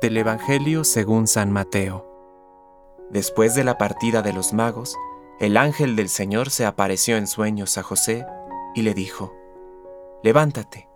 Del Evangelio según San Mateo. Después de la partida de los magos, el ángel del Señor se apareció en sueños a José y le dijo, Levántate,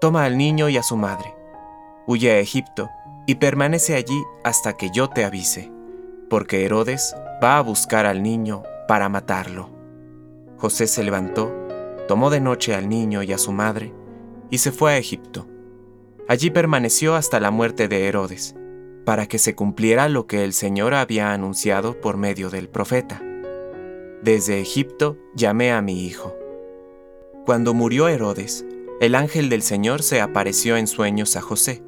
toma al niño y a su madre, huye a Egipto y permanece allí hasta que yo te avise, porque Herodes va a buscar al niño para matarlo. José se levantó, tomó de noche al niño y a su madre, y se fue a Egipto. Allí permaneció hasta la muerte de Herodes, para que se cumpliera lo que el Señor había anunciado por medio del profeta. Desde Egipto llamé a mi hijo. Cuando murió Herodes, el ángel del Señor se apareció en sueños a José,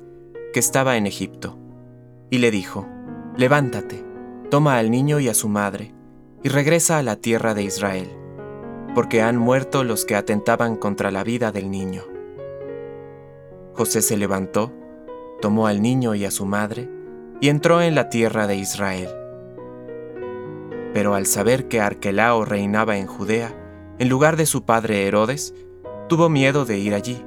que estaba en Egipto, y le dijo, Levántate, toma al niño y a su madre, y regresa a la tierra de Israel, porque han muerto los que atentaban contra la vida del niño. José se levantó, tomó al niño y a su madre, y entró en la tierra de Israel. Pero al saber que Arquelao reinaba en Judea, en lugar de su padre Herodes, tuvo miedo de ir allí,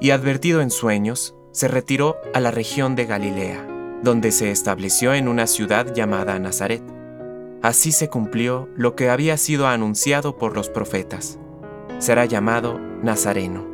y advertido en sueños, se retiró a la región de Galilea, donde se estableció en una ciudad llamada Nazaret. Así se cumplió lo que había sido anunciado por los profetas. Será llamado Nazareno.